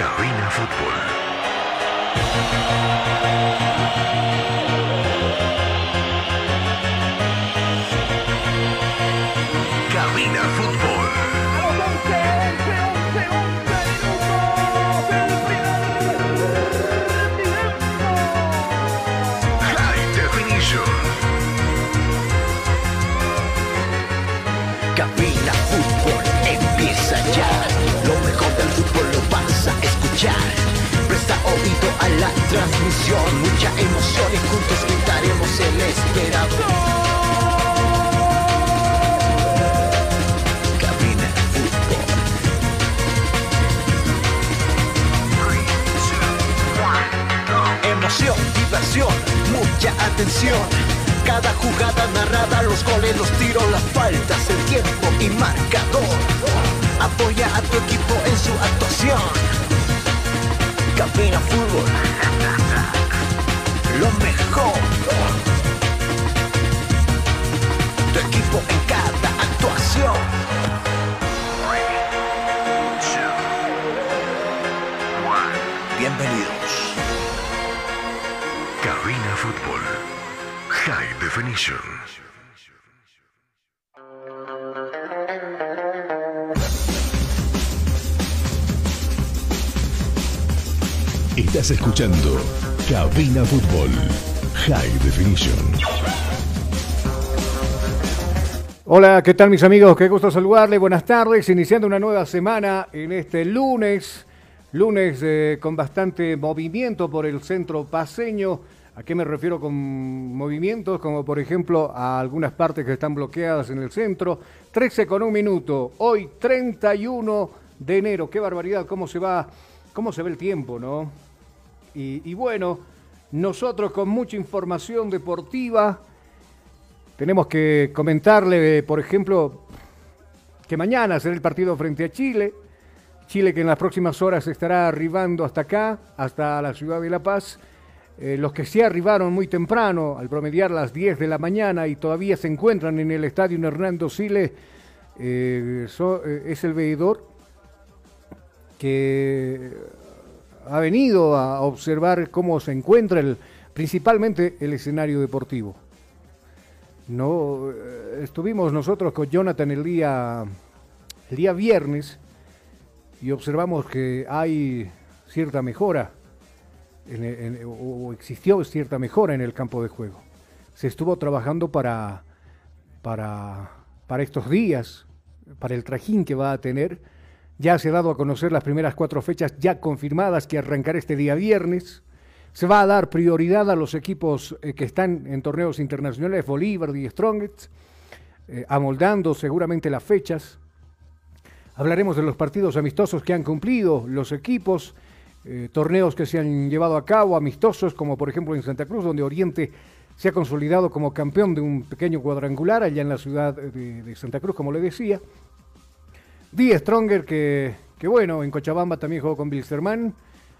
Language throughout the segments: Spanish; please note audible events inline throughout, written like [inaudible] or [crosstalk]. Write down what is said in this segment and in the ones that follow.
Cabina Fútbol. Cada jugada narrada, los goles, los tiros, las faltas, el tiempo y marcador. Apoya a tu equipo en su actuación. Cabina Fútbol. Lo mejor. Tu equipo en cada actuación. Definition. Estás escuchando Cabina Fútbol High Definition. Hola, ¿qué tal mis amigos? Qué gusto saludarles. Buenas tardes, iniciando una nueva semana en este lunes, lunes eh, con bastante movimiento por el centro paseño. ¿A qué me refiero con movimientos? Como por ejemplo a algunas partes que están bloqueadas en el centro. 13 con un minuto, hoy 31 de enero. Qué barbaridad, cómo se va, cómo se ve el tiempo, ¿no? Y, y bueno, nosotros con mucha información deportiva. Tenemos que comentarle, por ejemplo, que mañana será el partido frente a Chile. Chile que en las próximas horas estará arribando hasta acá, hasta la ciudad de La Paz. Eh, los que sí arribaron muy temprano, al promediar las 10 de la mañana y todavía se encuentran en el estadio Hernando Siles, eh, eh, es el veedor que ha venido a observar cómo se encuentra el, principalmente el escenario deportivo. No, estuvimos nosotros con Jonathan el día, el día viernes y observamos que hay cierta mejora, el- en- o existió cierta mejora en el campo de juego. Se estuvo trabajando para, para, para estos días, para el trajín que va a tener. Ya se ha dado a conocer las primeras cuatro fechas ya confirmadas que arrancará este día viernes. Se va a dar prioridad a los equipos eh, que están en torneos internacionales, Bolívar y Strongest, eh, amoldando seguramente las fechas. Hablaremos de los partidos amistosos que han cumplido los equipos, eh, torneos que se han llevado a cabo, amistosos, como por ejemplo en Santa Cruz, donde Oriente se ha consolidado como campeón de un pequeño cuadrangular allá en la ciudad de, Santa Cruz, como le decía. Die Stronger, que, que bueno, en Cochabamba también jugó con Wilstermann.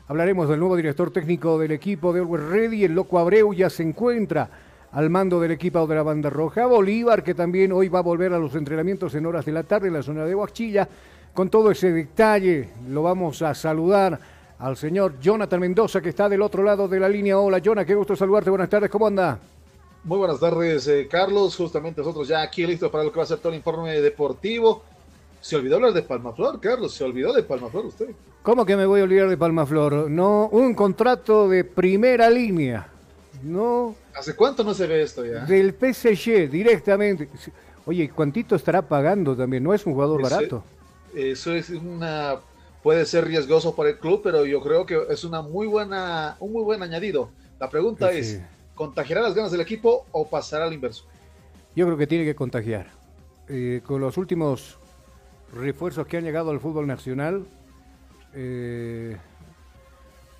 Hablaremos del nuevo director técnico del equipo de Always Ready. El Loco Abreu ya se encuentra al mando del equipo de la banda roja. Bolívar, que también hoy va a volver a los entrenamientos en horas de la tarde en la zona de Huachilla. Con todo ese detalle, lo vamos a saludar al señor Jonathan Mendoza, que está del otro lado de la línea. Hola, Jonathan, qué gusto saludarte. Buenas tardes, ¿cómo anda? Muy buenas tardes, eh, Carlos. Justamente nosotros ya aquí listos para lo que va a ser todo el informe deportivo. Se olvidó hablar de Palmaflor, Carlos. Se olvidó de Palmaflor usted. ¿Cómo que me voy a olvidar de Palmaflor? No, un contrato de primera línea. No. ¿Hace cuánto no se ve esto ya? Del PSG directamente. Oye, ¿cuántito estará pagando también? No es un jugador barato. Eso es una puede ser riesgoso para el club, pero yo creo que es una muy buena un muy buen añadido. La pregunta es, ¿contagiará las ganas del equipo o pasará al inverso? Yo creo que tiene que contagiar. Eh, con los últimos refuerzos que han llegado al fútbol nacional, eh,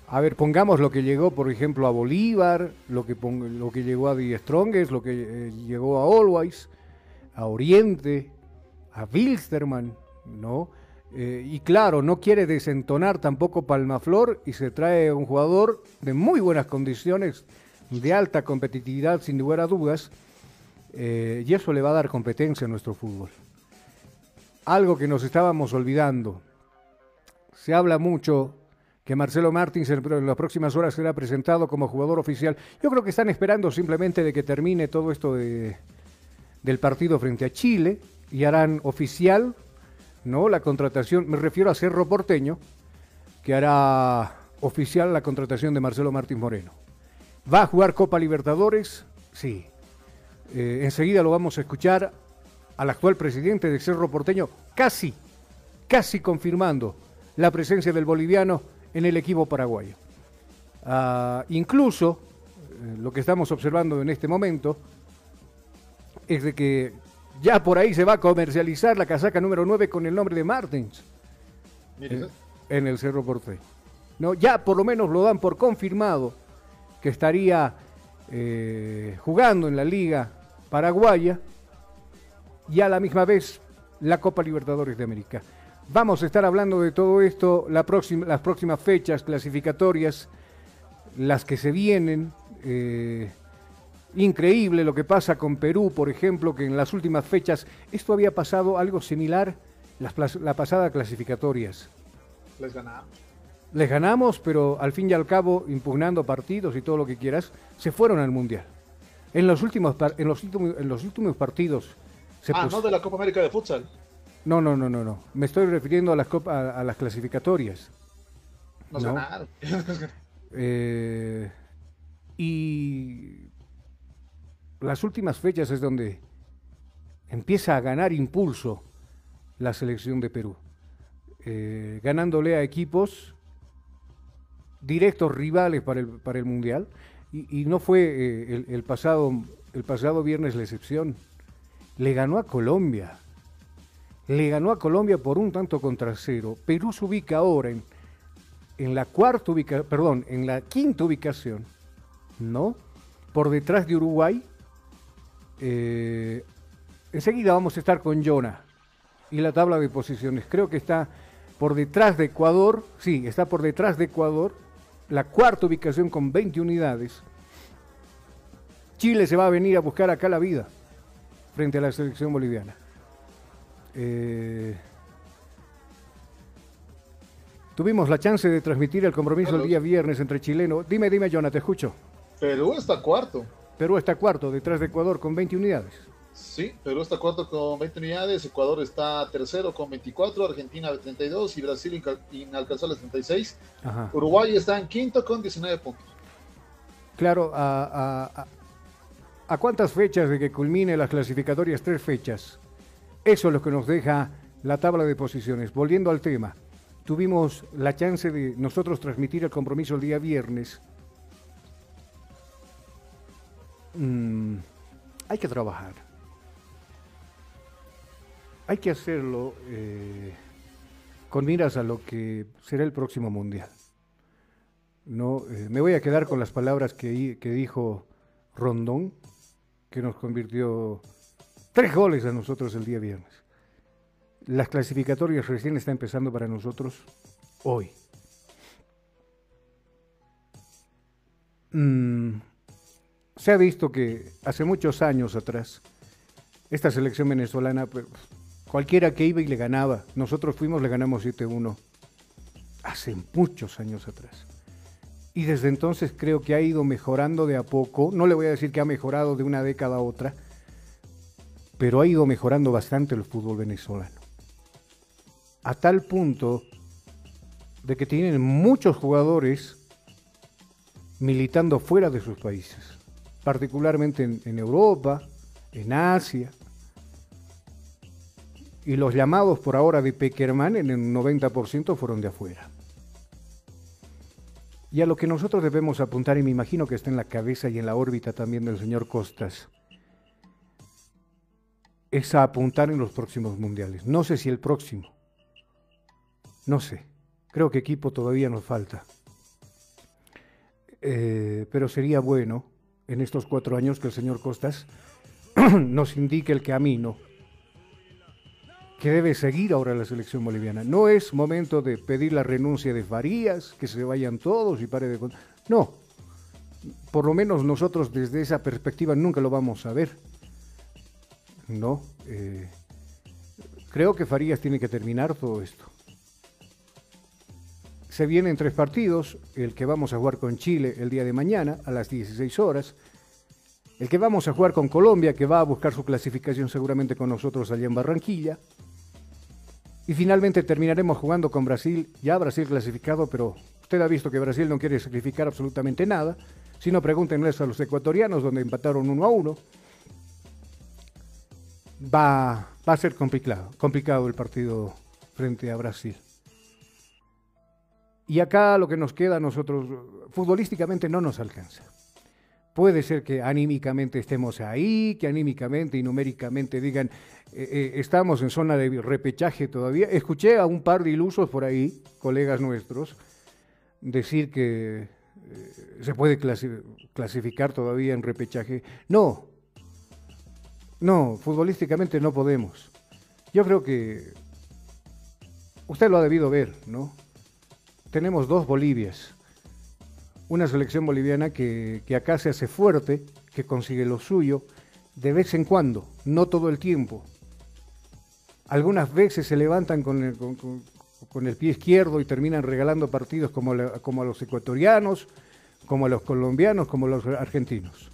a ver, pongamos lo que llegó, por ejemplo, a Bolívar, lo que, lo que llegó a Die Strongest, lo que eh, llegó a Always, a Oriente, a Wilstermann, ¿no? Eh, y claro, no quiere desentonar tampoco Palmaflor y se trae un jugador de muy buenas condiciones, de alta competitividad, sin lugar a dudas, y eso le va a dar competencia a nuestro fútbol. Algo que nos estábamos olvidando. Se habla mucho que Marcelo Martins en las próximas horas será presentado como jugador oficial. Yo creo que están esperando simplemente de que termine todo esto de, del partido frente a Chile y harán oficial no la contratación, me refiero a Cerro Porteño, que hará oficial la contratación de Marcelo Martins Moreno. ¿Va a jugar Copa Libertadores? Sí. Eh, enseguida lo vamos a escuchar al actual presidente de Cerro Porteño, casi, casi confirmando la presencia del boliviano en el equipo paraguayo. Ah, incluso, eh, lo que estamos observando en este momento es de que ya por ahí se va a comercializar la casaca número 9 con el nombre de Martins en, en, el Cerro Porteño. No, ya por lo menos lo dan por confirmado que estaría eh, jugando en la liga paraguaya y a la misma vez la Copa Libertadores de América. Vamos a estar hablando de todo esto la próxima, las próximas fechas clasificatorias, las que se vienen. Eh, increíble lo que pasa con Perú, por ejemplo, que en las últimas fechas esto había pasado algo similar las, la pasada clasificatorias. Les ganamos. Les ganamos, pero al fin y al cabo, impugnando partidos y todo lo que quieras, se fueron al Mundial. En los últimos, en los últimos, en los últimos partidos ah, no de la Copa América de Futsal. No, no, no, no, no. Me estoy refiriendo a las, copa, a, las clasificatorias. Nos ¿no? ganaron. [laughs] eh, y las últimas fechas es donde empieza a ganar impulso la selección de Perú. Eh, ganándole a equipos directos rivales para el, para el Mundial. Y, no fue eh, el, pasado, el pasado viernes la excepción le ganó a Colombia. Le ganó a Colombia por un tanto contra cero. Perú se ubica ahora en, en la cuarta perdón, en la quinta ubicación, ¿no? Por detrás de Uruguay. Eh, enseguida vamos a estar con Jonah y la tabla de posiciones. Creo que está por detrás de Ecuador, sí, está por detrás de Ecuador, la cuarta ubicación con 20 unidades. Chile se va a venir a buscar acá la vida frente a la selección boliviana. Eh, tuvimos la chance de transmitir el compromiso el día viernes entre chilenos. Dime, dime, Jonathan, te escucho. Perú está cuarto. Perú está cuarto, detrás de Ecuador con 20 unidades. Sí, Perú está cuarto con 20 unidades, Ecuador está tercero con 24, Argentina 32 y Brasil inalcanzable 36. Ajá. Uruguay está en quinto con 19 puntos. Claro, a, a, ¿A cuántas fechas de que culmine las clasificatorias? Tres fechas. Eso es lo que nos deja la tabla de posiciones. Volviendo al tema, tuvimos la chance de nosotros transmitir el compromiso el día viernes. Mm, hay que trabajar. Hay que hacerlo eh, con miras a lo que será el próximo mundial. No, eh, me voy a quedar con las palabras que, dijo Rondón que nos convirtió tres goles a nosotros el día viernes. Las clasificatorias recién están empezando para nosotros hoy. mm, se ha visto que hace muchos años atrás, esta selección venezolana, pues, cualquiera que iba y le ganaba, nosotros fuimos, le ganamos 7-1, hace muchos años atrás. Y desde entonces creo que ha ido mejorando de a poco, no le voy a decir que ha mejorado de una década a otra, pero ha ido mejorando bastante el fútbol venezolano. A tal punto de que tienen muchos jugadores militando fuera de sus países, particularmente en, Europa, en Asia. Y los llamados por ahora de Peckerman en el 90% fueron de afuera. Y a lo que nosotros debemos apuntar, y me imagino que está en la cabeza y en la órbita también del señor Costas, es a apuntar en los próximos mundiales. No sé si el próximo. No sé. Creo que equipo todavía nos falta. Eh, pero sería bueno en estos cuatro años que el señor Costas [clears throat] nos indique el camino que debe seguir ahora la selección boliviana. No es momento de pedir la renuncia de Farías, que se vayan todos y pare de... No, por lo menos nosotros desde esa perspectiva nunca lo vamos a ver. No, eh, creo que Farías tiene que terminar todo esto. Se vienen tres partidos, el que vamos a jugar con Chile el día de mañana a las 16 horas, el que vamos a jugar con Colombia, que va a buscar su clasificación seguramente con nosotros allá en Barranquilla, y finalmente terminaremos jugando con Brasil, ya Brasil clasificado, pero usted ha visto que Brasil no quiere sacrificar absolutamente nada, si no pregúntenles a los ecuatorianos donde empataron uno a uno. Va, va a ser complicado, complicado el partido frente a Brasil. Y acá lo que nos queda a nosotros, futbolísticamente no nos alcanza. Puede ser que anímicamente estemos ahí, que anímicamente y numéricamente digan, eh, eh, estamos en zona de repechaje todavía. Escuché a un par de ilusos por ahí, colegas nuestros, decir que eh, se puede clasificar todavía en repechaje. No, no, futbolísticamente no podemos. Yo creo que usted lo ha debido ver, ¿no? Tenemos dos Bolivias. Una selección boliviana que, acá se hace fuerte, que consigue lo suyo, de vez en cuando, no todo el tiempo. Algunas veces se levantan con el, pie izquierdo y terminan regalando partidos como, a los ecuatorianos, como a los colombianos, como a los argentinos.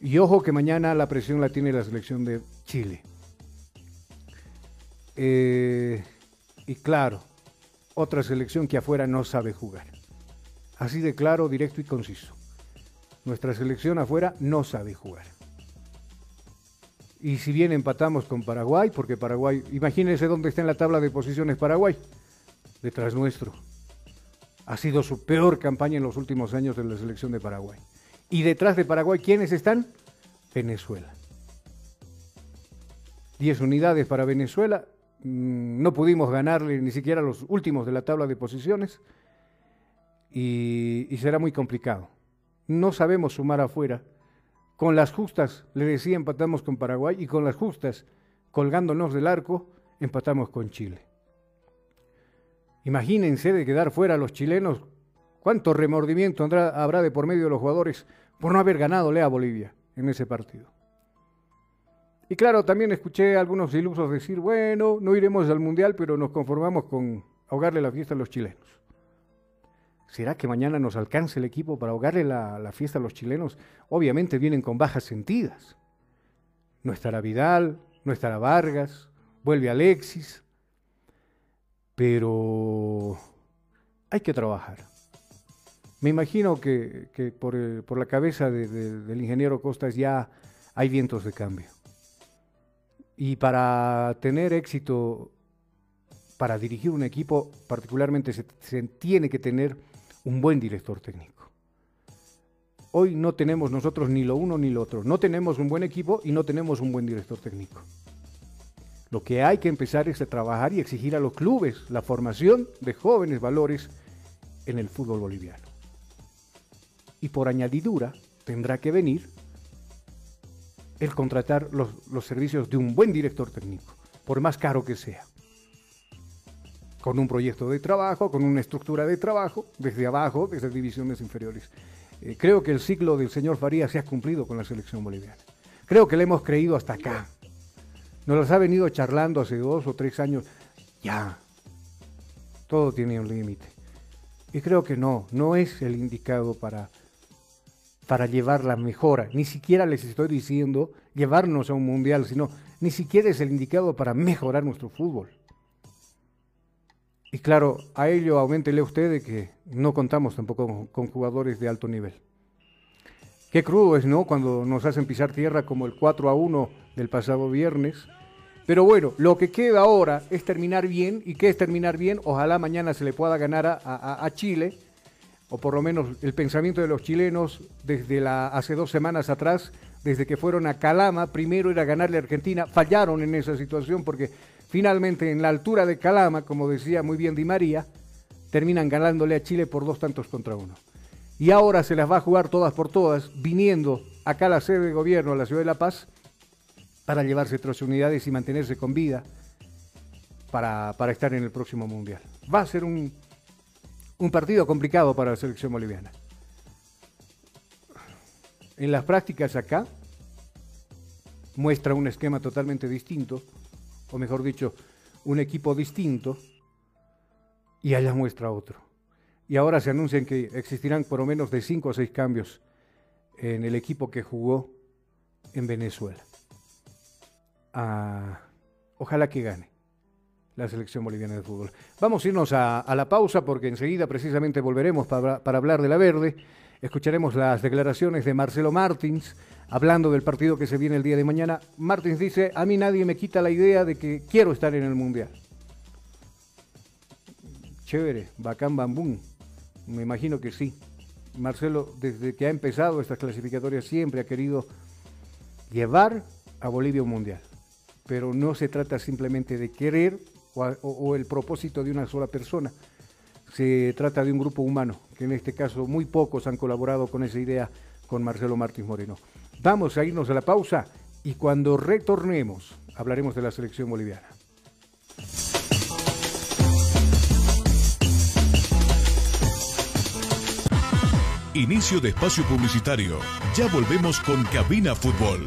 Y ojo que mañana la presión la tiene la selección de Chile. Eh, y claro, otra selección que afuera no sabe jugar. Así de claro, directo y conciso. Nuestra selección afuera no sabe jugar. Y si bien empatamos con Paraguay, porque Paraguay, imagínense dónde está en la tabla de posiciones Paraguay, detrás nuestro. Ha sido su peor campaña en los últimos años de la selección de Paraguay. Y detrás de Paraguay, ¿quiénes están? Venezuela. 10 unidades para Venezuela, no pudimos ganarle ni siquiera los últimos de la tabla de posiciones y, será muy complicado. No sabemos sumar afuera. Con las justas, le decía, empatamos con Paraguay y con las justas, colgándonos del arco, empatamos con Chile. Imagínense de quedar fuera los chilenos, cuánto remordimiento habrá de por medio de los jugadores por no haber ganado a Bolivia en ese partido. Y claro, también escuché a algunos ilusos decir, bueno, no iremos al Mundial, pero nos conformamos con ahogarle la fiesta a los chilenos. ¿Será que mañana nos alcance el equipo para ahogarle la, fiesta a los chilenos? Obviamente vienen con bajas sentidas. No estará Vidal, no estará Vargas, vuelve Alexis, pero hay que trabajar. Me imagino que, por, la cabeza del ingeniero Costas ya hay vientos de cambio. Y para tener éxito, para dirigir un equipo, particularmente se, tiene que tener un buen director técnico. Hoy no tenemos nosotros ni lo uno ni lo otro. No tenemos un buen equipo y no tenemos un buen director técnico. Lo que hay que empezar es a trabajar y exigir a los clubes la formación de jóvenes valores en el fútbol boliviano. Y por añadidura tendrá que venir el contratar los, servicios de un buen director técnico, por más caro que sea. Con un proyecto de trabajo, con una estructura de trabajo, desde abajo, desde divisiones inferiores. eh, creo que el ciclo del señor Farías se ha cumplido con la selección boliviana. Creo que le hemos creído hasta acá. Nos las ha venido charlando hace dos o tres años. Ya, todo tiene un límite. Y creo que no, no es el indicado para, para llevar la mejora. Ni siquiera les estoy diciendo llevarnos a un mundial, sino ni siquiera es el indicado para mejorar nuestro fútbol. Y claro, a ello aumentele usted de que no contamos tampoco con, jugadores de alto nivel. Qué crudo es, ¿no? Cuando nos hacen pisar tierra como el 4 a 1 del pasado viernes. Pero bueno, lo que queda ahora es terminar bien. ¿Y qué es terminar bien? Ojalá mañana se le pueda ganar a, a Chile, o por lo menos el pensamiento de los chilenos desde hace dos semanas atrás, desde que fueron a Calama, primero era ganarle a Argentina, fallaron en esa situación porque Finalmente, en la altura de Calama, como decía muy bien Di María, terminan ganándole a Chile por dos tantos contra uno. Y ahora se las va a jugar todas por todas, viniendo acá a la sede de gobierno, a la ciudad de La Paz, para llevarse otras unidades y mantenerse con vida para, estar en el próximo Mundial. Va a ser un, un partido complicado para la selección boliviana. En las prácticas acá muestra un esquema totalmente distinto o mejor dicho, un equipo distinto, y allá muestra otro. Y ahora se anuncian que existirán por lo menos de cinco o seis cambios en el equipo que jugó en Venezuela. Ah, ojalá que gane la selección boliviana de fútbol. Vamos a irnos a, la pausa porque enseguida precisamente volveremos para, para hablar de la verde. Escucharemos las declaraciones de Marcelo Martins hablando del partido que se viene el día de mañana. Martins dice, a mí nadie me quita la idea de que quiero estar en el Mundial. Chévere, bacán, bambún. Me imagino que sí. Marcelo, desde que ha empezado estas clasificatorias, siempre ha querido llevar a Bolivia un mundial. Pero no se trata simplemente de querer o, el propósito de una sola persona. Se trata de un grupo humano, que en este caso muy pocos han colaborado con esa idea con Marcelo Martins Moreno. Vamos a irnos a la pausa y cuando retornemos hablaremos de la selección boliviana. Inicio de espacio publicitario. Ya volvemos con Cabina Fútbol.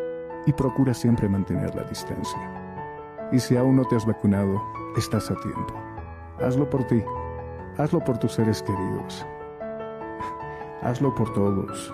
y procura siempre mantener la distancia. Y si aún no te has vacunado, estás a tiempo. Hazlo por ti Hazlo por tus seres queridos. Hazlo por todos.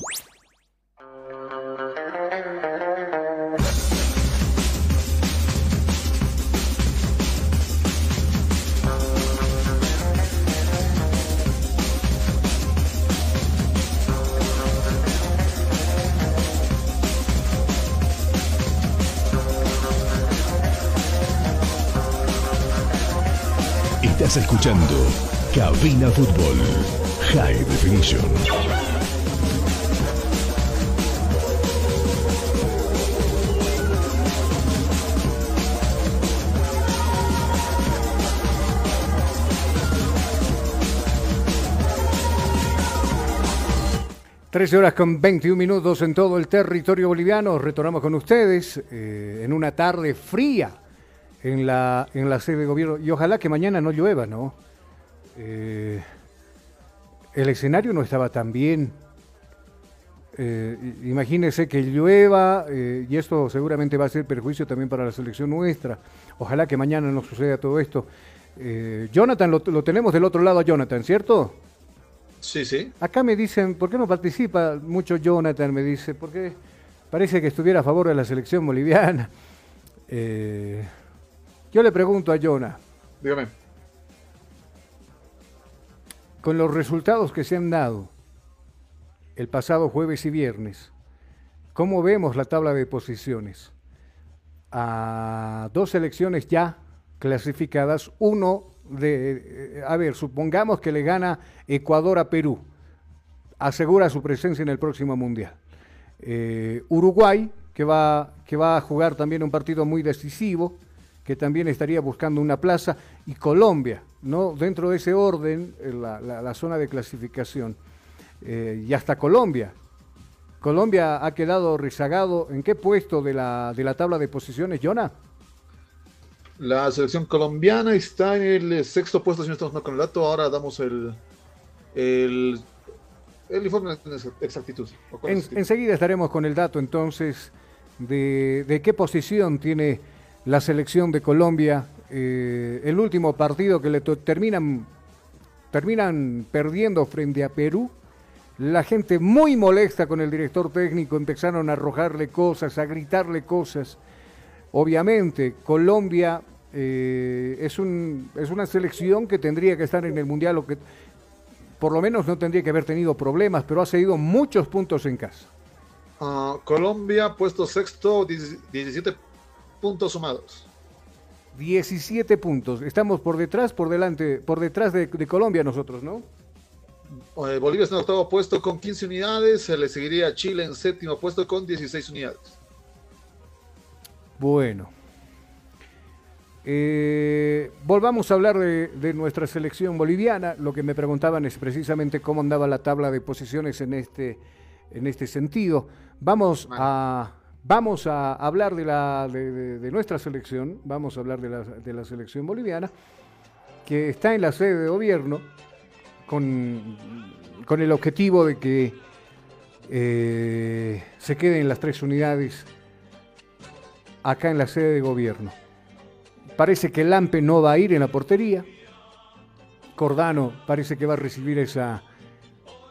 Estás escuchando Cabina Fútbol High Definition. Trece horas con 21 minutos en todo el territorio boliviano. Retornamos con ustedes eh, en una tarde fría en la, en la sede de gobierno. Y ojalá que mañana no llueva, ¿no? Eh, el escenario no estaba tan bien. Eh, imagínese que llueva eh, y esto seguramente va a ser perjuicio también para la selección nuestra. Ojalá que mañana no suceda todo esto. Jonathan, lo, lo tenemos del otro lado a Jonathan, ¿cierto? Sí, sí. Acá me dicen, ¿por qué no participa mucho Jonathan? Me dice, porque parece que estuviera a favor de la selección boliviana. Eh, yo le pregunto a Jonah. Dígame. Con los resultados que se han dado el pasado jueves y viernes, ¿cómo vemos la tabla de posiciones? A dos elecciones ya clasificadas, uno de, a ver, supongamos que le gana Ecuador a Perú, asegura su presencia en el próximo Mundial. Eh, Uruguay, que va, que va a jugar también un partido muy decisivo, que también estaría buscando una plaza, y Colombia, ¿no? Dentro de ese orden, eh, la, zona de clasificación. Eh, y hasta Colombia. Colombia ha quedado rezagado. ¿En qué puesto de la, de la tabla de posiciones, Jonah? La selección colombiana está en el sexto puesto, si no estamos con el dato. Ahora damos el, el, el informe con exactitud. enseguida estaremos con el dato entonces de, qué posición tiene la selección de Colombia. Eh, el último partido que le terminan, terminan perdiendo frente a Perú. La gente muy molesta con el director técnico, empezaron a arrojarle cosas, a gritarle cosas. Obviamente, Colombia eh, es, un, es una selección que tendría que estar en el Mundial o que por lo menos no tendría que haber tenido problemas, pero ha seguido muchos puntos en casa. Ah, Colombia, puesto sexto, 17 puntos sumados. 17 puntos. Estamos por detrás, por delante, por detrás de, Colombia nosotros, ¿no? Eh, Bolivia está en octavo puesto con 15 unidades, se le seguiría Chile en séptimo puesto con 16 unidades. Bueno. Eh, volvamos a hablar de, nuestra selección boliviana. Lo que me preguntaban es precisamente cómo andaba la tabla de posiciones en este, en este sentido. Vamos a, vamos a hablar de, la, de, nuestra selección, vamos a hablar de la, de la, selección boliviana, que está en la sede de gobierno con, con el objetivo de que eh, se queden las tres unidades acá en la sede de gobierno. Parece que Lampe no va a ir en la portería. Cordano parece que va a recibir esa,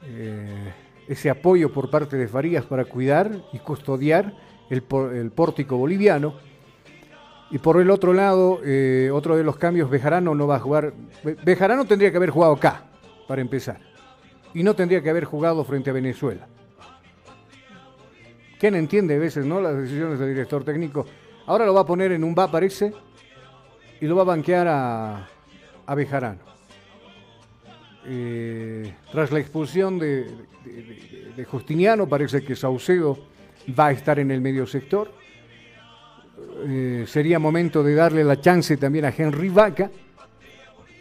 eh, ese apoyo por parte de Farías para cuidar y custodiar el, pórtico boliviano. Y por el otro lado, eh, otro de los cambios, Bejarano no va a jugar. Bejarano tendría que haber jugado acá, para empezar. Y no tendría que haber jugado frente a Venezuela. ¿Quién entiende a veces no las decisiones del director técnico? Ahora lo va a poner en un va, parece, y lo va a banquear a, a Bejarano. Eh, tras la expulsión de, Justiniano, parece que Saucedo va a estar en el medio sector. Eh, sería momento de darle la chance también a Henry Vaca.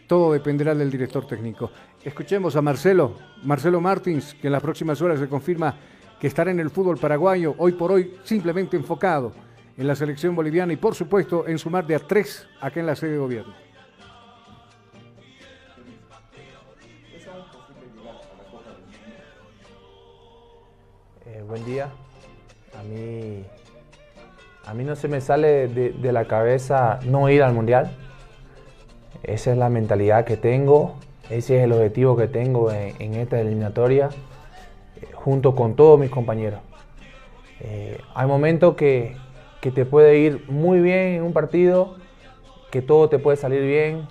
Todo dependerá del director técnico. Escuchemos a Marcelo, Marcelo Martins, que en las próximas horas se confirma que estará en el fútbol paraguayo, hoy por hoy simplemente enfocado en la selección boliviana y por supuesto en sumar de a tres acá en la sede de gobierno. Eh, buen día. A mí, a mí no se me sale de, la cabeza no ir al mundial. Esa es la mentalidad que tengo, ese es el objetivo que tengo en, esta eliminatoria, eh, junto con todos mis compañeros. Eh, hay momentos que, que te puede ir muy bien en un partido, que todo te puede salir bien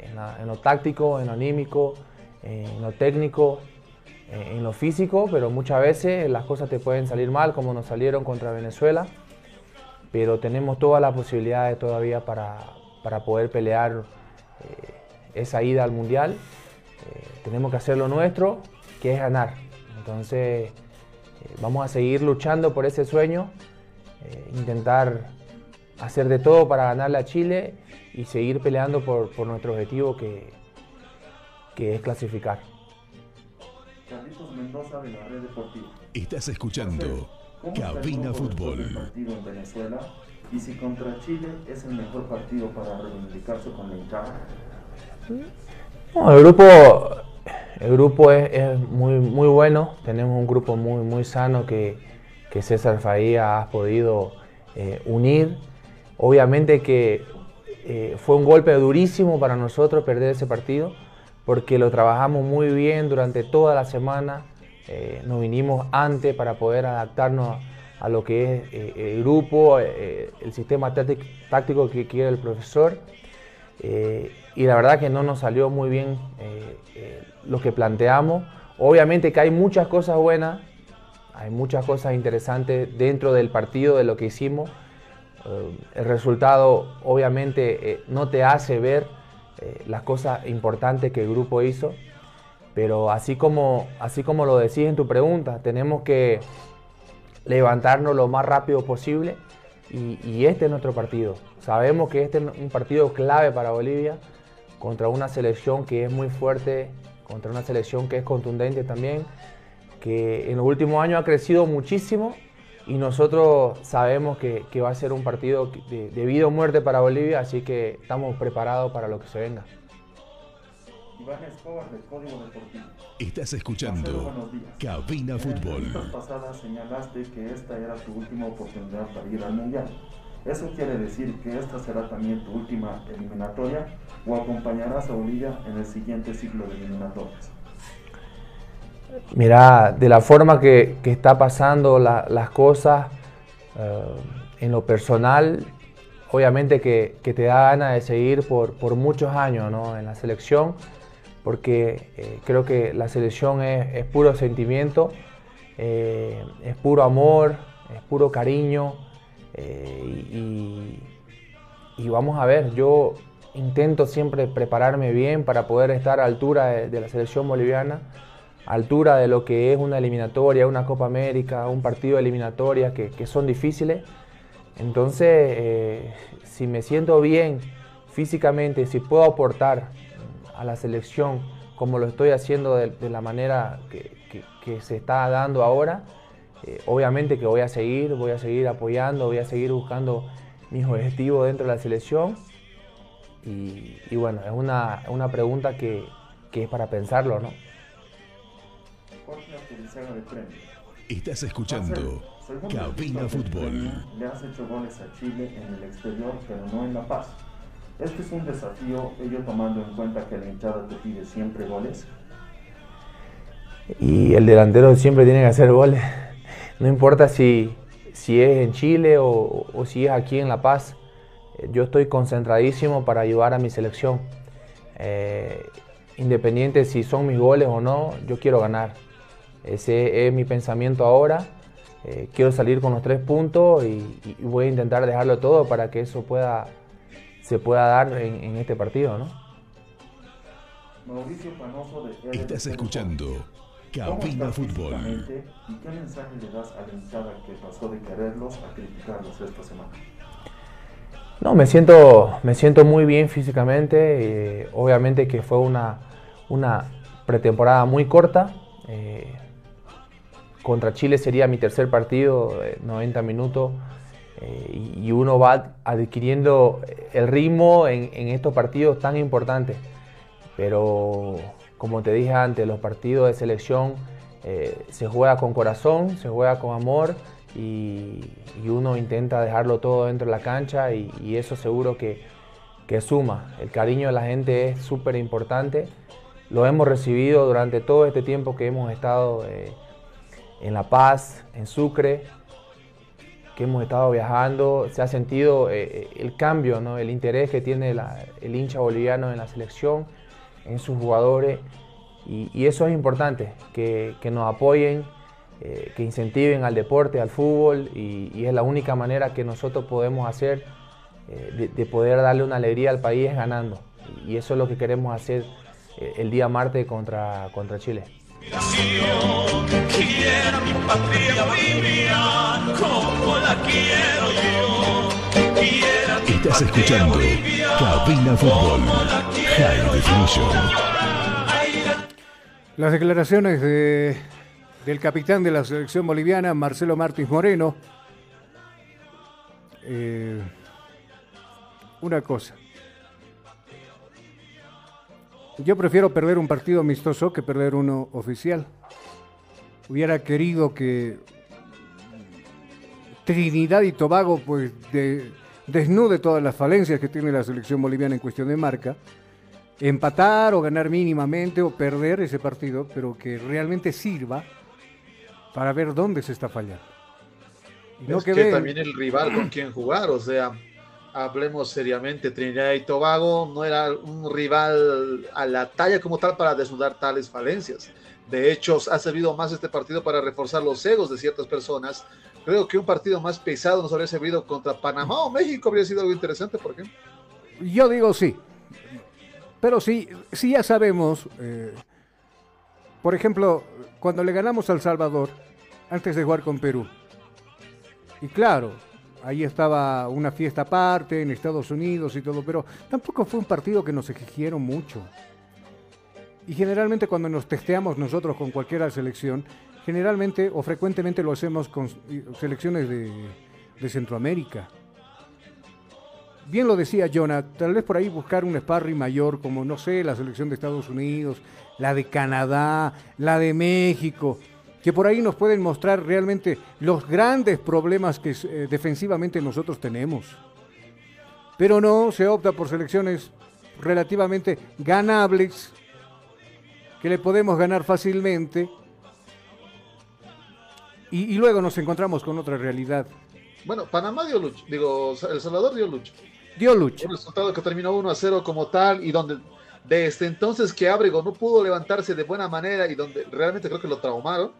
eh, en, lo táctico, en lo anímico, en lo técnico, en lo físico, pero muchas veces las cosas te pueden salir mal, como nos salieron contra Venezuela. Pero tenemos todas las posibilidades todavía para, poder pelear eh, esa ida al Mundial. tenemos que hacer lo nuestro, que es ganar. Entonces, vamos a seguir luchando por ese sueño eh, intentar hacer de todo para ganarle a Chile y seguir peleando por, nuestro objetivo que, que es clasificar. Mendoza de la Red Deportiva. Estás escuchando Cabina Fútbol. en Venezuela y si contra Chile es el mejor partido para reivindicarse con la hinchada. el grupo, el grupo es, muy, muy bueno. Tenemos un grupo muy, muy sano que, que César Faía ha podido eh, unir. Obviamente que eh, fue un golpe durísimo para nosotros perder ese partido, porque lo trabajamos muy bien durante toda la semana. Eh, nos vinimos antes para poder adaptarnos a, lo que es el grupo, el sistema táctico que quiere el profesor. y la verdad que no nos salió muy bien lo que planteamos. Obviamente que hay muchas cosas buenas, hay muchas cosas interesantes dentro del partido, de lo que hicimos. Eh, el resultado obviamente eh, no te hace ver eh, las cosas importantes que el grupo hizo, pero así como, así como lo decís en tu pregunta, tenemos que levantarnos lo más rápido posible. Y, y este es nuestro partido. Sabemos que este es un partido clave para Bolivia contra una selección que es muy fuerte, contra una selección que es contundente también que en los últimos años ha crecido muchísimo y nosotros sabemos que, va a ser un partido de, vida o muerte para Bolivia, así que estamos preparados para lo que se venga. Iván Escobar del Código Deportivo. Estás escuchando Cabina Fútbol. En pasada señalaste que esta era tu última oportunidad para ir al Mundial. ¿Eso quiere decir que esta será también tu última eliminatoria o acompañarás a Bolivia en el siguiente ciclo de eliminatorias? Mira, de la forma que, que está pasando la, las cosas, eh, en lo personal, obviamente que, te da ganas de seguir por, muchos años ¿no? en la selección, porque eh, creo que la selección es, puro sentimiento, eh, es puro amor, es puro cariño, y, y, vamos a ver, yo intento siempre prepararme bien para poder estar a altura de, de la selección boliviana altura de lo que es una eliminatoria, una Copa América, un partido de eliminatoria que, son difíciles. Entonces, eh, si me siento bien físicamente, si puedo aportar a la selección como lo estoy haciendo de, la manera que, se está dando ahora, eh, obviamente que voy a seguir, voy a seguir apoyando, voy a seguir buscando mis objetivos dentro de la selección. Y, y bueno, es una, una pregunta que, que es para pensarlo, ¿no? De Estás escuchando Cabina Fútbol. Le has hecho goles a Chile en el exterior, pero no en La Paz. Este es un desafío, ello tomando en cuenta que la hinchada te pide siempre goles. Y el delantero siempre tiene que hacer goles. No importa si, si es en Chile o, o si es aquí en La Paz. Yo estoy concentradísimo para ayudar a mi selección. Eh, independiente si son mis goles o no, yo quiero ganar. Ese es mi pensamiento ahora. Eh, quiero salir con los tres puntos y, y, voy a intentar dejarlo todo para que eso pueda, se pueda dar en, en este partido. ¿no? Mauricio Panoso de Estás escuchando Cabina Fútbol. ¿Y qué mensaje le das a la hinchada que pasó de quererlos a criticarlos esta semana? No, me siento, me siento muy bien físicamente. Eh, obviamente que fue una, una pretemporada muy corta. Eh, contra Chile sería mi tercer partido, 90 minutos, eh, y uno va adquiriendo el ritmo en, estos partidos tan importantes. Pero como te dije antes, los partidos de selección eh, se juega con corazón, se juega con amor y, uno intenta dejarlo todo dentro de la cancha y, eso seguro que, que, suma. El cariño de la gente es súper importante. Lo hemos recibido durante todo este tiempo que hemos estado eh, en La Paz, en Sucre, que hemos estado viajando, se ha sentido eh, el cambio, ¿no? el interés que tiene el hincha boliviano en la selección, en sus jugadores, y, eso es importante, que, nos apoyen, eh, que incentiven al deporte, al fútbol, y, es la única manera que nosotros podemos hacer eh, de, de, poder darle una alegría al país ganando, y eso es lo que queremos hacer eh, el día martes contra, contra Chile. Quiero mi patria Bolivia como la quiero yo. Quiero Estás escuchando Cabina Fútbol High Definition. Las declaraciones de, del capitán de la selección boliviana, Marcelo Martins Moreno. Eh, una cosa. Yo prefiero perder un partido amistoso que perder uno oficial. Hubiera querido que Trinidad y Tobago pues de, desnude todas las falencias que tiene la selección boliviana en cuestión de marca, empatar o ganar mínimamente o perder ese partido, pero que realmente sirva para ver dónde se está fallando. Y no es que, que también el rival con quien jugar, o sea, hablemos seriamente, Trinidad y Tobago no era un rival a la talla como tal para desnudar tales falencias. De hecho, ha servido más este partido para reforzar los egos de ciertas personas. Creo que un partido más pesado nos habría servido contra Panamá o México habría sido algo interesante, ¿por qué? Yo digo sí. Pero sí, sí ya sabemos, eh, por ejemplo, cuando le ganamos al Salvador, antes de jugar con Perú. Y claro, ahí estaba una fiesta aparte en Estados Unidos y todo, pero tampoco fue un partido que nos exigieron mucho. Y generalmente cuando nos testeamos nosotros con cualquier selección, generalmente o frecuentemente lo hacemos con selecciones de, de Centroamérica. bien lo decía Jonah, tal vez por ahí buscar un sparring mayor como, no sé, la selección de Estados Unidos, la de Canadá, la de México, que por ahí nos pueden mostrar realmente los grandes problemas que eh, defensivamente nosotros tenemos. Pero no, se opta por selecciones relativamente ganables, que le podemos ganar fácilmente, y, luego nos encontramos con otra realidad. Bueno, Panamá dio lucha, digo, El Salvador dio lucha. Dio lucha. Un resultado que terminó 1 a 0 como tal y donde desde entonces que Ábrego no pudo levantarse de buena manera y donde realmente creo que lo traumaron,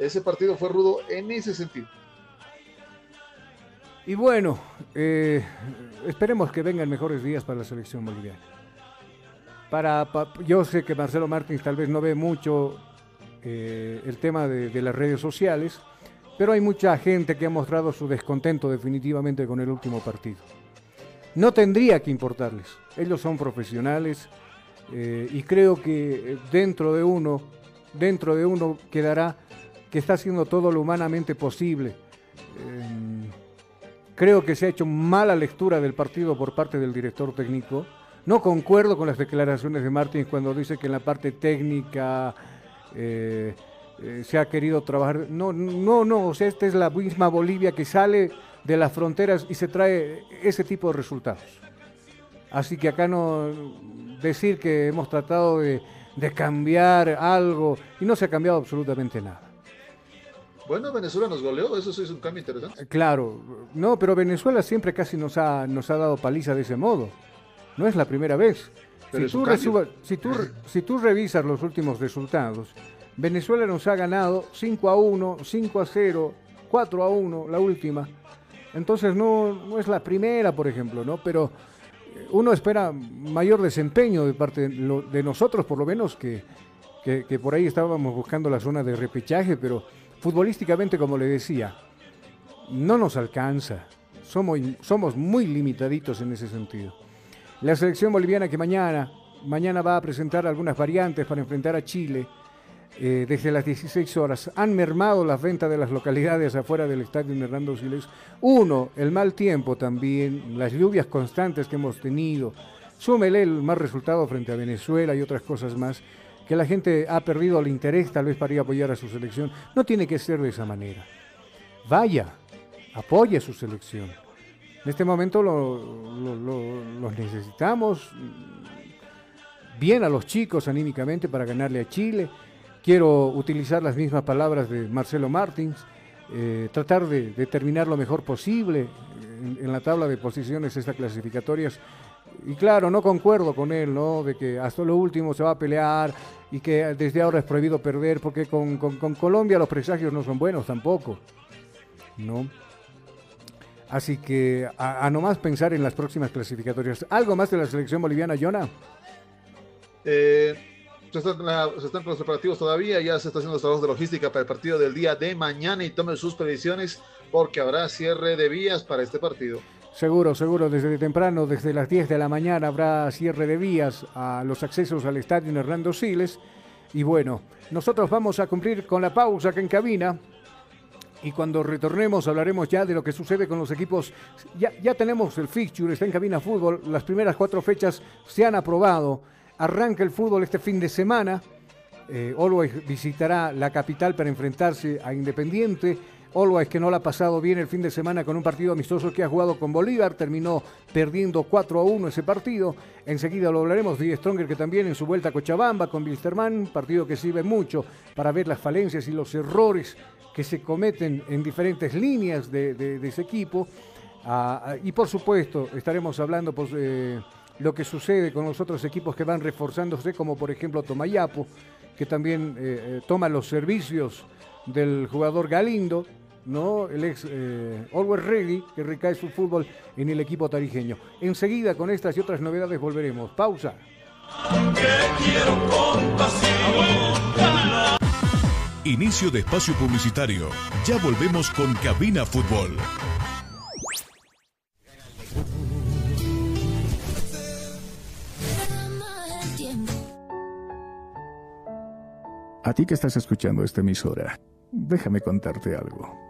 ese partido fue rudo en ese sentido. Y bueno, eh, esperemos que vengan mejores días para la selección boliviana. Para, yo sé que Marcelo Martins tal vez no ve mucho eh, el tema de, las redes sociales, pero hay mucha gente que ha mostrado su descontento definitivamente con el último partido. No tendría que importarles, ellos son profesionales eh, y creo que dentro de uno, dentro de uno quedará que está haciendo todo lo humanamente posible. Creo que se ha hecho mala lectura del partido por parte del director técnico. No concuerdo con las declaraciones de Martín cuando dice que en la parte técnica eh, eh, se ha querido trabajar. No, no, no. O sea, esta es la misma Bolivia que sale de las fronteras y se trae ese tipo de resultados. Así que acá no decir que hemos tratado de cambiar algo y no se ha cambiado absolutamente nada. Bueno, Venezuela nos goleó, eso sí es un cambio interesante. Claro, no, pero Venezuela siempre casi nos ha, nos ha dado paliza de ese modo. No es la primera vez. si tú, si, tú, si tú revisas los últimos resultados, Venezuela nos ha ganado 5 a 1, 5 a 0, 4 a 1, la última. Entonces no, no es la primera, por ejemplo, ¿no? Pero eh, uno espera mayor desempeño de parte de, nosotros, por lo menos, que, que, que por ahí estábamos buscando la zona de repechaje, pero futbolísticamente, como le decía, no nos alcanza. Somos, somos muy limitaditos en ese sentido. La selección boliviana que mañana, mañana va a presentar algunas variantes para enfrentar a Chile eh, desde las 16 horas. Han mermado las ventas de las localidades afuera del estadio Hernando Siles. Uno, el mal tiempo también, las lluvias constantes que hemos tenido. Súmele el mal resultado frente a Venezuela y otras cosas más que la gente ha perdido el interés tal vez para ir a apoyar a su selección. No tiene que ser de esa manera. Vaya, apoye su selección. En este momento los necesitamos bien a los chicos anímicamente para ganarle a Chile. Quiero utilizar las mismas palabras de Marcelo Martins, eh, tratar de, terminar lo mejor posible en, la tabla de posiciones estas clasificatorias y claro, no concuerdo con él, ¿no? De que hasta lo último se va a pelear y que desde ahora es prohibido perder, porque con, Colombia los presagios no son buenos tampoco, ¿no? Así que a, a nomás pensar en las próximas clasificatorias. ¿Algo más de la selección boliviana, Jonah? Eh, se, están, se, están, con los preparativos todavía, ya se está haciendo los trabajos de logística para el partido del día de mañana y tomen sus predicciones porque habrá cierre de vías para este partido. Seguro, seguro, desde temprano, desde las 10 de la mañana habrá cierre de vías a los accesos al estadio Hernando Siles. Y bueno, nosotros vamos a cumplir con la pausa que en cabina. Y cuando retornemos hablaremos ya de lo que sucede con los equipos. Ya, ya tenemos el fixture, está en cabina fútbol. Las primeras cuatro fechas se han aprobado. Arranca el fútbol este fin de semana. Eh, visitará la capital para enfrentarse a Independiente. Always que no la ha pasado bien el fin de semana con un partido amistoso que ha jugado con Bolívar, terminó perdiendo 4 a 1 ese partido. Enseguida lo hablaremos de Stronger que también en su vuelta a Cochabamba con Wilstermann, partido que sirve mucho para ver las falencias y los errores que se cometen en diferentes líneas de, ese equipo. Ah, ah, y por supuesto estaremos hablando pues, eh, lo que sucede con los otros equipos que van reforzándose, como por ejemplo Tomayapo, que también eh, eh, toma los servicios del jugador Galindo, ¿no? El ex eh, Always Ready, que recae su fútbol en el equipo tarijeño. Enseguida, con estas y otras novedades, volveremos. Pausa. Inicio de espacio publicitario. Ya volvemos con Cabina Fútbol. A ti que estás escuchando esta emisora, déjame contarte algo.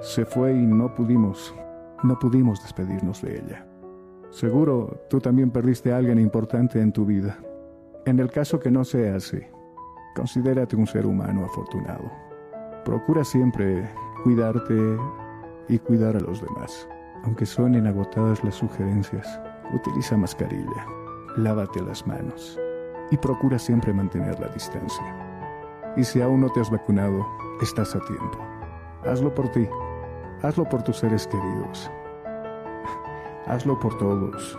Se fue y no pudimos, no pudimos despedirnos de ella. Seguro tú también perdiste a alguien importante en tu vida. En el caso que no sea así, considérate un ser humano afortunado. Procura siempre cuidarte y cuidar a los demás. Aunque suenen agotadas las sugerencias, utiliza mascarilla, lávate las manos y procura siempre mantener la distancia. Y si aún no te has vacunado, estás a tiempo. Hazlo por ti, hazlo por tus seres queridos, hazlo por todos.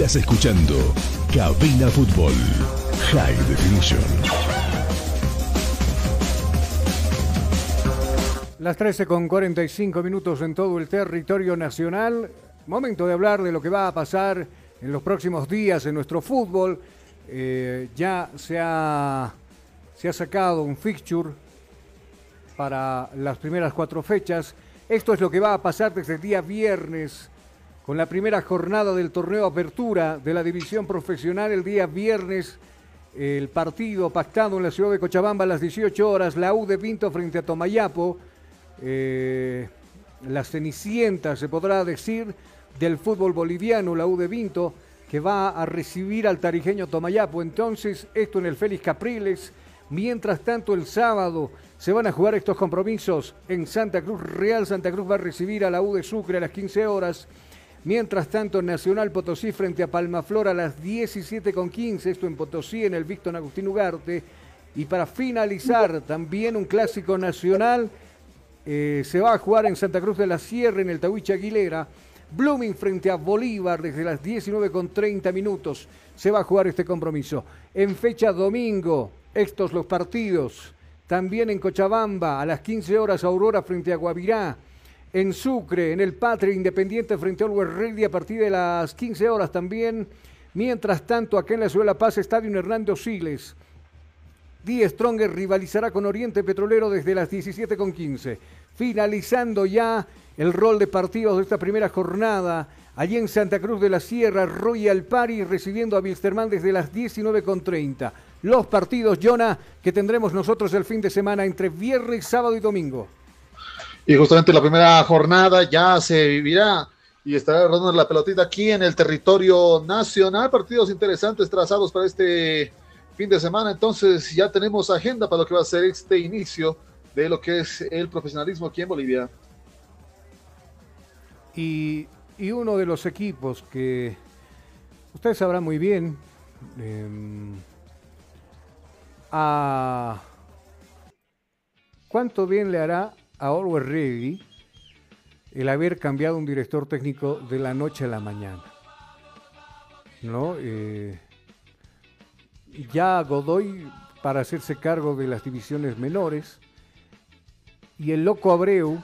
Estás escuchando Cabina Fútbol High Definition. Las 13 con 45 minutos en todo el territorio nacional. Momento de hablar de lo que va a pasar en los próximos días en nuestro fútbol. Eh, ya se ha, se ha sacado un fixture para las primeras cuatro fechas. Esto es lo que va a pasar desde el día viernes con la primera jornada del torneo Apertura de la División Profesional el día viernes. El partido pactado en la ciudad de Cochabamba a las 18 horas, la U de Pinto frente a Tomayapo. Eh, la cenicienta, se podrá decir, del fútbol boliviano, la U de Vinto, que va a recibir al tarijeño Tomayapo. Entonces, esto en el Félix Capriles. Mientras tanto, el sábado se van a jugar estos compromisos en Santa Cruz. Real Santa Cruz va a recibir a la U de Sucre a las 15 horas. Mientras tanto, Nacional Potosí frente a Palmaflor a las 17.15, esto en Potosí, en el Víctor Agustín Ugarte. Y para finalizar, también un clásico nacional, eh, se va a jugar en Santa Cruz de la Sierra, en el Tahuiche Aguilera. Blooming frente a Bolívar desde las 19.30 minutos. Se va a jugar este compromiso. En fecha domingo, estos los partidos. También en Cochabamba, a las 15 horas, Aurora frente a Guavirá en Sucre, en el Patria Independiente frente a Always Ready a partir de las 15 horas también. Mientras tanto, acá en la Ciudad de La Paz, Estadio Hernando Siles. Die Stronger rivalizará con Oriente Petrolero desde las 17.15. Finalizando ya el rol de partidos de esta primera jornada. Allí en Santa Cruz de la Sierra, Royal Party recibiendo a Wilstermann desde las 19.30. Los partidos, Jonah, que tendremos nosotros el fin de semana entre viernes, sábado y domingo. Y justamente la primera jornada ya se vivirá y estará rodando la pelotita aquí en el territorio nacional. Partidos interesantes trazados para este fin de semana. Entonces ya tenemos agenda para lo que va a ser este inicio de lo que es el profesionalismo aquí en Bolivia. Y, uno de los equipos que ustedes sabrán muy bien, em, a cuánto bien le hará a Always Ready el haber cambiado un director técnico de la noche a la mañana. ¿No? Eh, ya Godoy para hacerse cargo de las divisiones menores y el loco Abreu,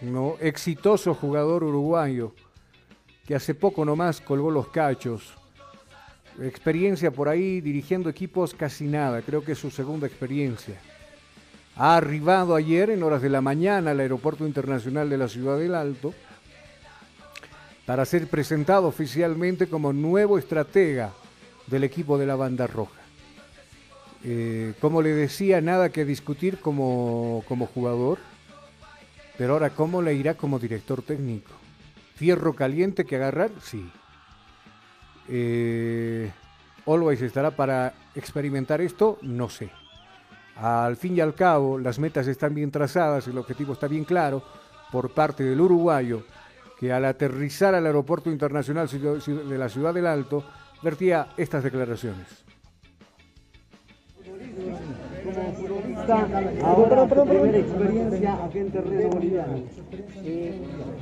¿no? exitoso jugador uruguayo que hace poco nomás colgó los cachos. Experiencia por ahí dirigiendo equipos casi nada, creo que es su segunda experiencia ha arribado ayer en horas de la mañana al Aeropuerto Internacional de la Ciudad del Alto para ser presentado oficialmente como nuevo estratega del equipo de la banda roja. Eh, como le decía, nada que discutir como, como jugador, pero ahora, ¿cómo le irá como director técnico? ¿Fierro caliente que agarrar? Sí. Eh, ¿Always estará para experimentar esto? No sé. Al fin y al cabo, las metas están bien trazadas, el objetivo está bien claro por parte del uruguayo, que al aterrizar al Aeropuerto Internacional de la Ciudad del Alto, vertía estas declaraciones.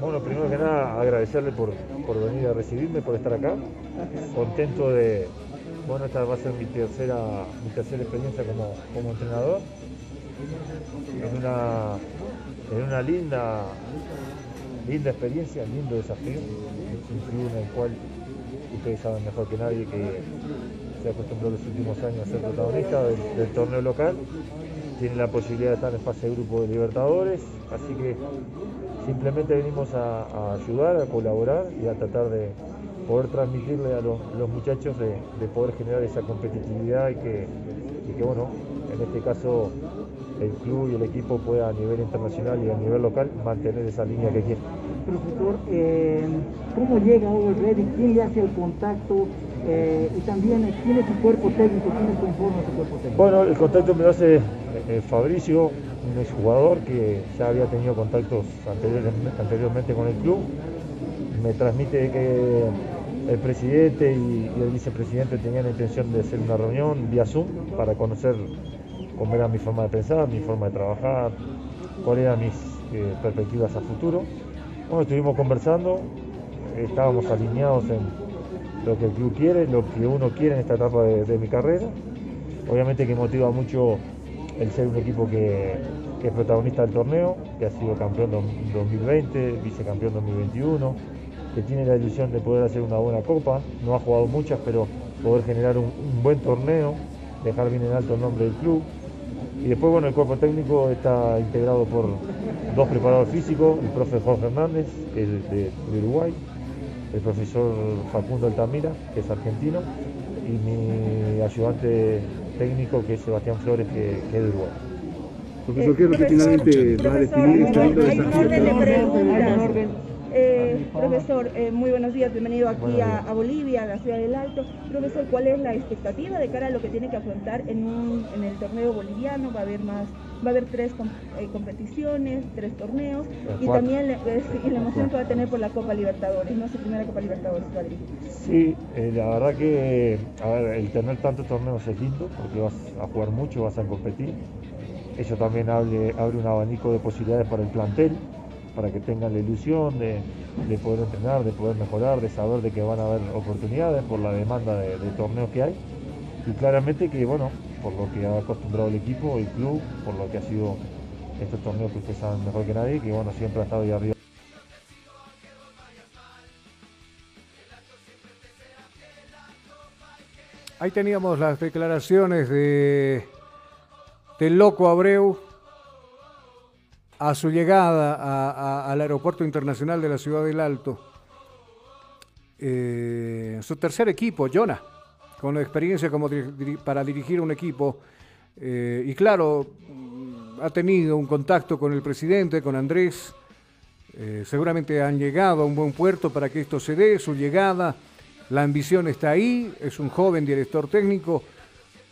Bueno, primero que nada, agradecerle por, por venir a recibirme, por estar acá. Contento de, bueno, esta va a ser mi tercera, mi tercera experiencia como, como entrenador. En una, en una linda, linda experiencia, lindo desafío. un en el cual ustedes saben mejor que nadie que se acostumbró los últimos años a ser protagonista del, torneo local. Tiene la posibilidad de estar en fase de grupo de Libertadores, así que simplemente venimos a ayudar, a colaborar y a tratar de, poder transmitirle a los, muchachos de, poder generar esa competitividad y que, bueno, en este caso el club y el equipo pueda a nivel internacional y a nivel local mantener esa línea que quiere. Profesor, eh, ¿cómo llega Over Ready? ¿Quién le hace el contacto? Eh, y también, ¿quién es su cuerpo técnico? ¿Quién conforma su cuerpo técnico? Bueno, el contacto me lo hace eh, Fabricio, un exjugador que ya había tenido contactos anteriormente con el club. Me transmite que el presidente y, el vicepresidente tenían la intención de hacer una reunión vía Zoom para conocer cómo era mi forma de pensar, mi forma de trabajar, cuáles eran mis eh, perspectivas a futuro. Bueno, estuvimos conversando, estábamos alineados en lo que el club quiere, lo que uno quiere en esta etapa de, mi carrera. Obviamente que motiva mucho el ser un equipo que, que es protagonista del torneo, que ha sido campeón 2020, vicecampeón 2021 que tiene la ilusión de poder hacer una buena copa, no ha jugado muchas, pero poder generar un, buen torneo, dejar bien en alto el nombre del club. Y después, bueno, el cuerpo técnico está integrado por dos preparadores físicos, el profe Jorge Hernández, que es de, Uruguay, el profesor Facundo Altamira, que es argentino, y mi ayudante técnico, que es Sebastián Flores, que, es de Uruguay. Profesor, ¿qué es lo que finalmente va a definir este eh, profesor, eh, muy buenos días, bienvenido aquí a, Bolivia, a la ciudad del Alto. Profesor, ¿cuál es la expectativa de cara a lo que tiene que afrontar en, un, en el torneo boliviano? Va a haber más, va a haber tres eh, competiciones, tres torneos y también la emoción que va a tener por la Copa Libertadores, no su primera Copa Libertadores va Sí, la verdad que a ver, el tener tantos torneos es lindo porque vas a jugar mucho, vas a competir. Eso también abre, abre un abanico de posibilidades para el plantel para que tengan la ilusión de, poder entrenar, de poder mejorar, de saber de que van a haber oportunidades por la demanda de, torneos que hay. Y claramente que, bueno, por lo que ha acostumbrado el equipo, el club, por lo que ha sido estos torneos que ustedes saben mejor que nadie, que bueno, siempre ha estado ahí arriba. Ahí teníamos las declaraciones de del loco Abreu, a su llegada al Aeropuerto Internacional de la Ciudad del Alto. Eh, su tercer equipo, Jonah, con experiencia como para dirigir un equipo. Eh, y claro, mm, ha tenido un contacto con el presidente, con Andrés. Eh, seguramente han llegado a un buen puerto para que esto se dé, su llegada. La ambición está ahí, es un joven director técnico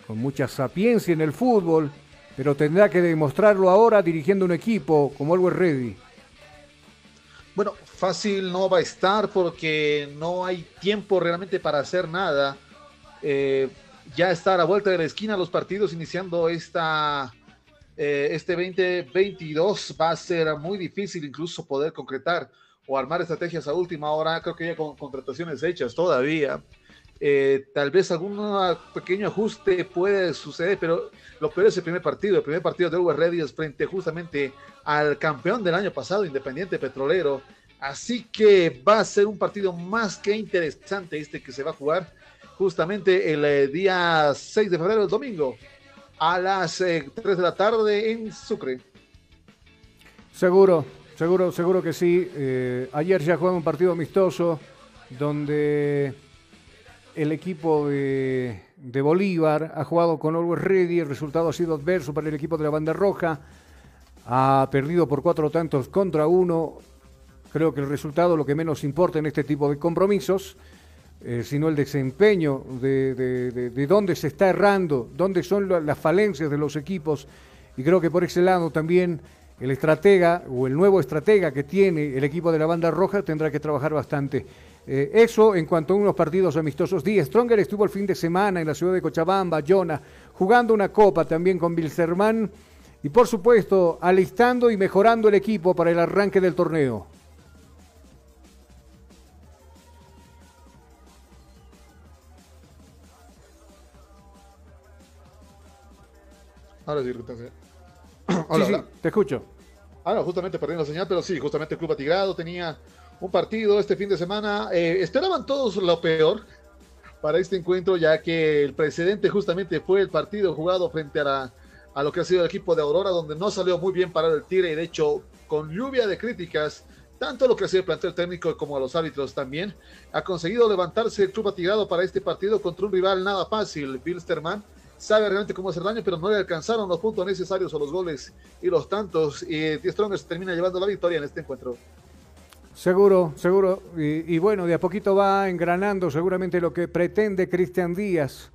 con mucha sapiencia en el fútbol pero tendrá que demostrarlo ahora dirigiendo un equipo como Always Ready. Bueno, fácil no va a estar porque no hay tiempo realmente para hacer nada. Eh, ya está a la vuelta de la esquina los partidos iniciando esta, eh, este 2022. Va a ser muy difícil incluso poder concretar o armar estrategias a última hora. Creo que ya con contrataciones hechas todavía. Eh, tal vez algún pequeño ajuste puede suceder, pero lo peor es el primer partido. El primer partido de Uber Ready es frente justamente al campeón del año pasado, Independiente Petrolero. Así que va a ser un partido más que interesante este que se va a jugar justamente el eh, día 6 de febrero, el domingo, a las 3 eh, de la tarde en Sucre. Seguro, seguro, seguro que sí. ayer ya jugamos un partido amistoso donde el equipo de, Bolívar ha jugado con Always Ready, el resultado ha sido adverso para el equipo de la banda roja, ha perdido por cuatro tantos contra uno. Creo que el resultado lo que menos importa en este tipo de compromisos, eh, sino el desempeño de, de, dónde se está errando, dónde son las falencias de los equipos. Y creo que por ese lado también el estratega o el nuevo estratega que tiene el equipo de la banda roja tendrá que trabajar bastante. Eh, eso en cuanto a unos partidos amistosos. Díaz Stronger estuvo el fin de semana en la ciudad de Cochabamba, Jona, jugando una copa también con Bilzerman y por supuesto alistando y mejorando el equipo para el arranque del torneo. Ahora sí, [clears throat] Hola, sí, te escucho. Ahora, justamente perdiendo la señal, pero sí, justamente el Club Atigrado tenía un partido este fin de semana. Eh, esperaban todos lo peor para este encuentro, ya que el precedente justamente fue el partido jugado frente a, a lo que ha sido el equipo de Aurora, donde no salió muy bien para el tire y de hecho con lluvia de críticas, tanto lo que ha sido el plantel técnico como a los árbitros también, ha conseguido levantarse el club atigado para este partido contra un rival nada fácil, Bilsterman, sabe realmente cómo hacer daño, pero no le alcanzaron los puntos necesarios o los goles y los tantos. Y The Strongers termina llevando la victoria en este encuentro. Seguro, seguro. Y, y, bueno, de a poquito va engranando seguramente lo que pretende Cristian Díaz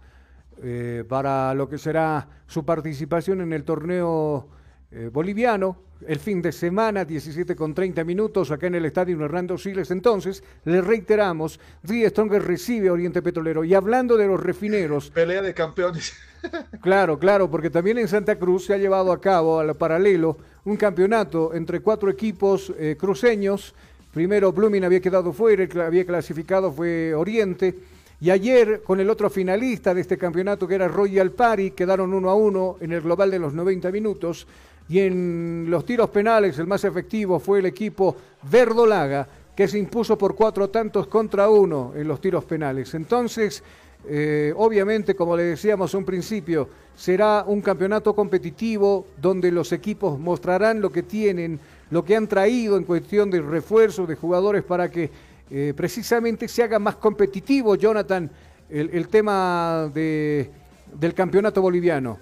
eh, para lo que será su participación en el torneo eh, boliviano. El fin de semana, 17 con 30 minutos, acá en el estadio Hernando Siles. Entonces, le reiteramos, Díaz Stronger recibe a Oriente Petrolero. Y hablando de los refineros. Pelea de campeones. [laughs] claro, claro, porque también en Santa Cruz se ha llevado a cabo, al paralelo, un campeonato entre cuatro equipos eh, cruceños. Primero Blooming había quedado fuera, había clasificado fue Oriente. Y ayer, con el otro finalista de este campeonato, que era Royal Party, quedaron uno a uno en el global de los 90 minutos. Y en los tiros penales, el más efectivo fue el equipo Verdolaga, que se impuso por cuatro tantos contra uno en los tiros penales. Entonces, eh, obviamente, como le decíamos a un principio, será un campeonato competitivo donde los equipos mostrarán lo que tienen, lo que han traído en cuestión de refuerzo de jugadores para que eh, precisamente se haga más competitivo, Jonathan, el, tema de, del campeonato boliviano.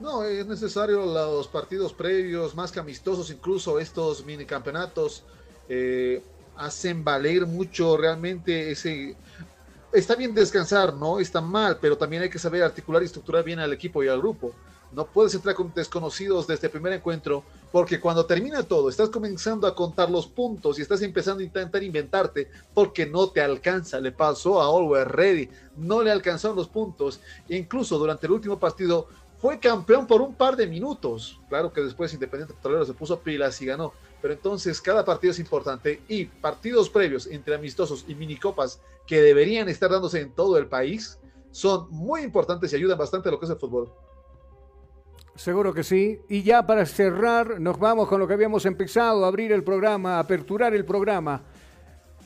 No, es necesario los partidos previos, más que amistosos, incluso estos mini campeonatos eh, hacen valer mucho realmente ese... Está bien descansar, ¿no? Está mal, pero también hay que saber articular y estructurar bien al equipo y al grupo. No puedes entrar con desconocidos desde el primer encuentro, porque cuando termina todo, estás comenzando a contar los puntos y estás empezando a intentar inventarte, porque no te alcanza. Le pasó a Always Ready, no le alcanzaron los puntos. Incluso durante el último partido fue campeón por un par de minutos. Claro que después Independiente Petrolero se puso pilas y ganó. Pero entonces cada partido es importante y partidos previos entre amistosos y minicopas que deberían estar dándose en todo el país son muy importantes y ayudan bastante a lo que es el fútbol. Seguro que sí. Y ya para cerrar, nos vamos con lo que habíamos empezado, abrir el programa, aperturar el programa.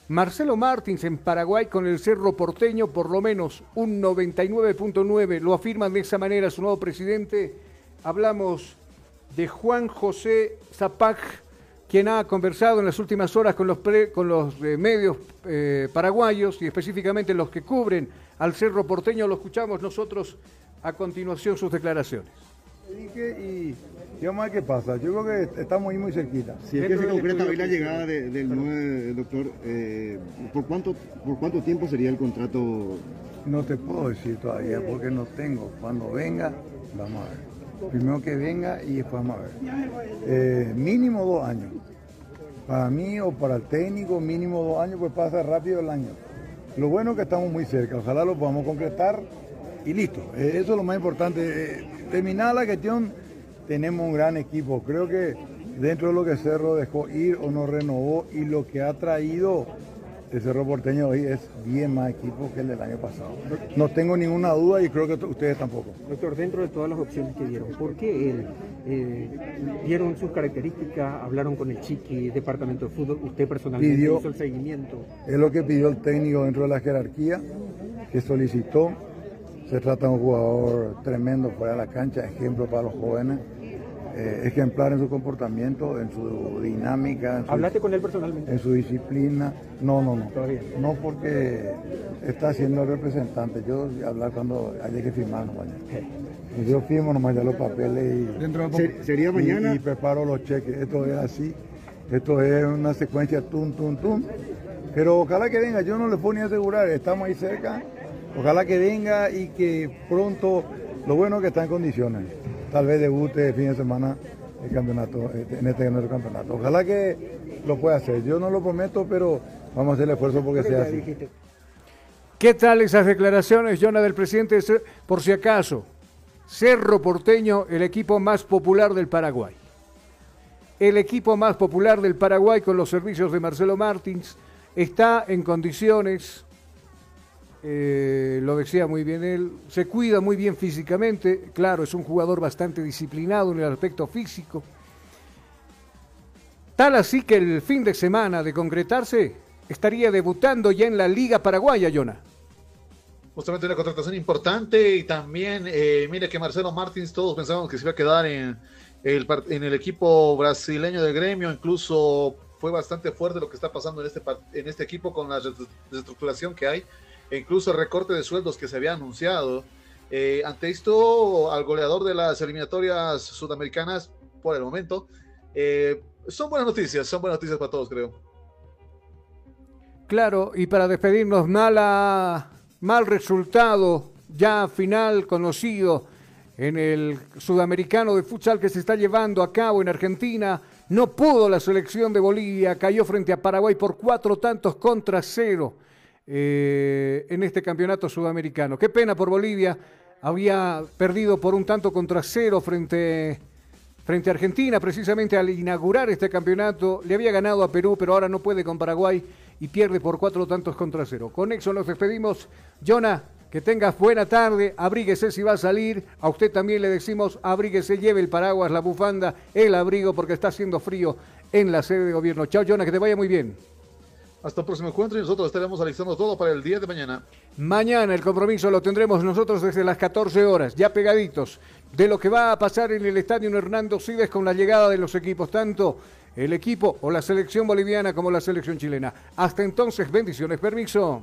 Marcelo Martins en Paraguay con el Cerro Porteño, por lo menos un 99.9, lo afirman de esa manera su nuevo presidente. Hablamos de Juan José Zapac, quien ha conversado en las últimas horas con los, con los eh, medios eh, paraguayos y específicamente los que cubren al Cerro Porteño. Lo escuchamos nosotros a continuación sus declaraciones y, vamos a ver qué pasa. Yo creo que estamos ahí muy cerquita. Si es que se concreta hoy la llegada del nuevo doctor, eh, ¿por, cuánto, ¿por cuánto tiempo sería el contrato? No te puedo decir todavía porque no tengo. Cuando venga, vamos a ver. Primero que venga y después vamos a ver. Eh, mínimo dos años. Para mí o para el técnico, mínimo dos años, pues pasa rápido el año. Lo bueno es que estamos muy cerca. Ojalá lo podamos concretar y listo. Eh, eso es lo más importante. Terminada la cuestión, tenemos un gran equipo. Creo que dentro de lo que Cerro dejó ir o no renovó y lo que ha traído el Cerro Porteño hoy es bien más equipo que el del año pasado. No tengo ninguna duda y creo que ustedes tampoco. Doctor, dentro de todas las opciones que dieron, ¿por qué él? Eh, dieron sus características, hablaron con el Chiqui, departamento de fútbol, usted personalmente hizo el seguimiento. Es lo que pidió el técnico dentro de la jerarquía, que solicitó se trata de un jugador tremendo fuera de la cancha, ejemplo para los jóvenes, eh, ejemplar en su comportamiento, en su dinámica. ¿Hablaste con él personalmente? En su disciplina. No, no, no. Todavía. No porque está siendo el representante. Yo hablar cuando haya que firmar mañana. Yo firmo nomás ya los papeles y, ¿Sería mañana? Y, preparo los cheques. Esto es así. Esto es una secuencia tum, tum, tum. Pero ojalá que venga, yo no le puedo ni asegurar, estamos ahí cerca Ojalá que venga y que pronto, lo bueno es que está en condiciones. Tal vez debute el fin de semana el campeonato, en este campeonato. Ojalá que lo pueda hacer. Yo no lo prometo, pero vamos a hacer el esfuerzo porque sea así. ¿Qué tal esas declaraciones, Jonah, del presidente? Por si acaso, Cerro Porteño, el equipo más popular del Paraguay. El equipo más popular del Paraguay con los servicios de Marcelo Martins está en condiciones eh, lo decía muy bien él, se cuida muy bien físicamente, claro, es un jugador bastante disciplinado en el aspecto físico. Tal así que el fin de semana de concretarse estaría debutando ya en la Liga Paraguaya, Jonah. Justamente una contratación importante y también, eh, mire que Marcelo Martins, todos pensábamos que se iba a quedar en el, en el equipo brasileño del gremio, incluso fue bastante fuerte lo que está pasando en este, en este equipo con la reestructuración que hay e incluso el recorte de sueldos que se había anunciado. Eh, ante esto, al goleador de las eliminatorias sudamericanas, por el momento, eh, son buenas noticias, son buenas noticias para todos, creo. Claro, y para despedirnos, mala, mal resultado, ya final conocido en el sudamericano de futsal que se está llevando a cabo en Argentina. No pudo la selección de Bolivia, cayó frente a Paraguay por cuatro tantos contra cero eh, en este campeonato sudamericano. Qué pena por Bolivia, había perdido por un tanto contra cero frente, frente a Argentina, precisamente al inaugurar este campeonato. Le había ganado a Perú, pero ahora no puede con Paraguay y pierde por cuatro tantos contra cero. Con eso nos despedimos. Jonah, que tengas buena tarde, abríguese si va a salir. A usted también le decimos, abríguese, lleve el paraguas, la bufanda, el abrigo, porque está haciendo frío en la sede de gobierno. Chao, Jonah, que te vaya muy bien. Hasta el próximo encuentro y nosotros estaremos alistando todo para el día de mañana. Mañana el compromiso lo tendremos nosotros desde las 14 horas, ya pegaditos, de lo que va a pasar en el estadio Hernando Sides con la llegada de los equipos, tanto el equipo o la selección boliviana como la selección chilena. Hasta entonces, bendiciones, permiso.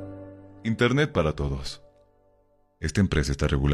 Internet para todos. Esta empresa está regulada.